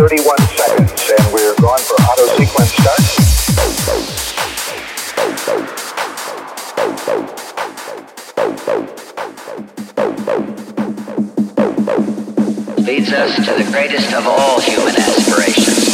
31 seconds, and we're going for auto sequence start. Leads us to the greatest of all human aspirations.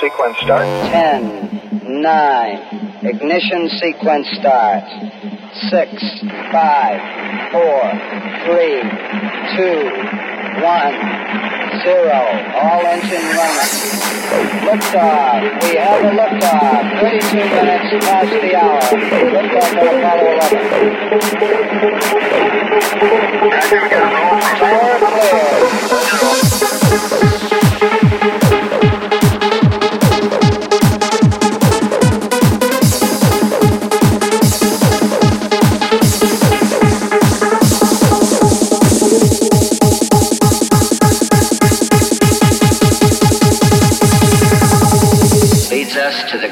Sequence start. 10, 9, ignition sequence start. 6, 5, 4, 3, 2, 1, 0. All engine running. Liftoff. We have a liftoff. 32 minutes past the hour. Liftoff of Apollo 11.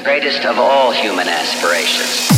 Greatest of all human aspirations.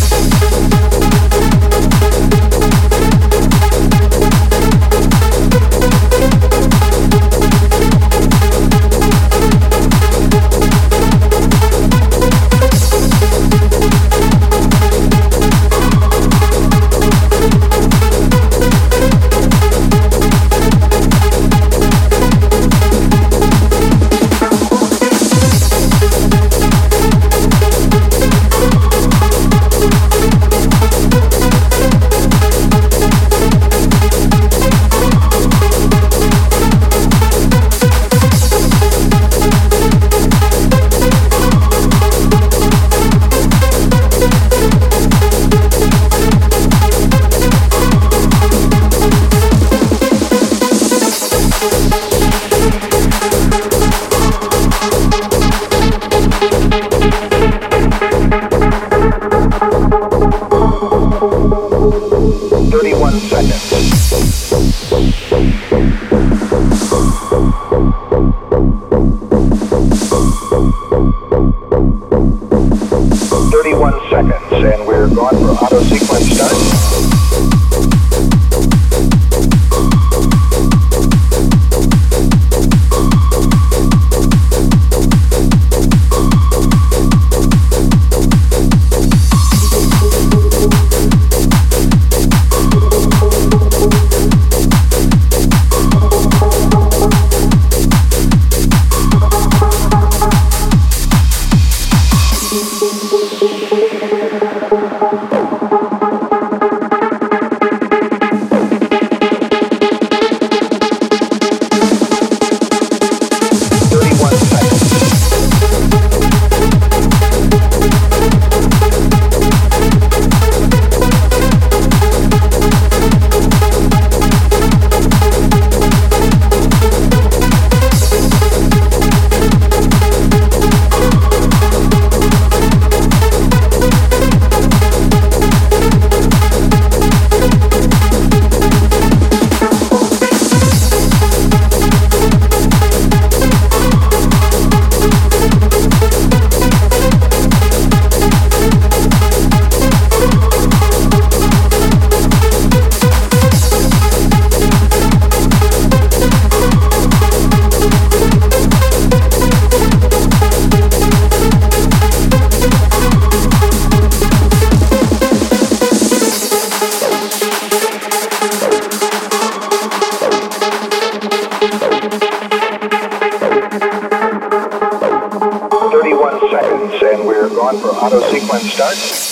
31 seconds. and we're going for auto sequence start. are gone for auto sequence start.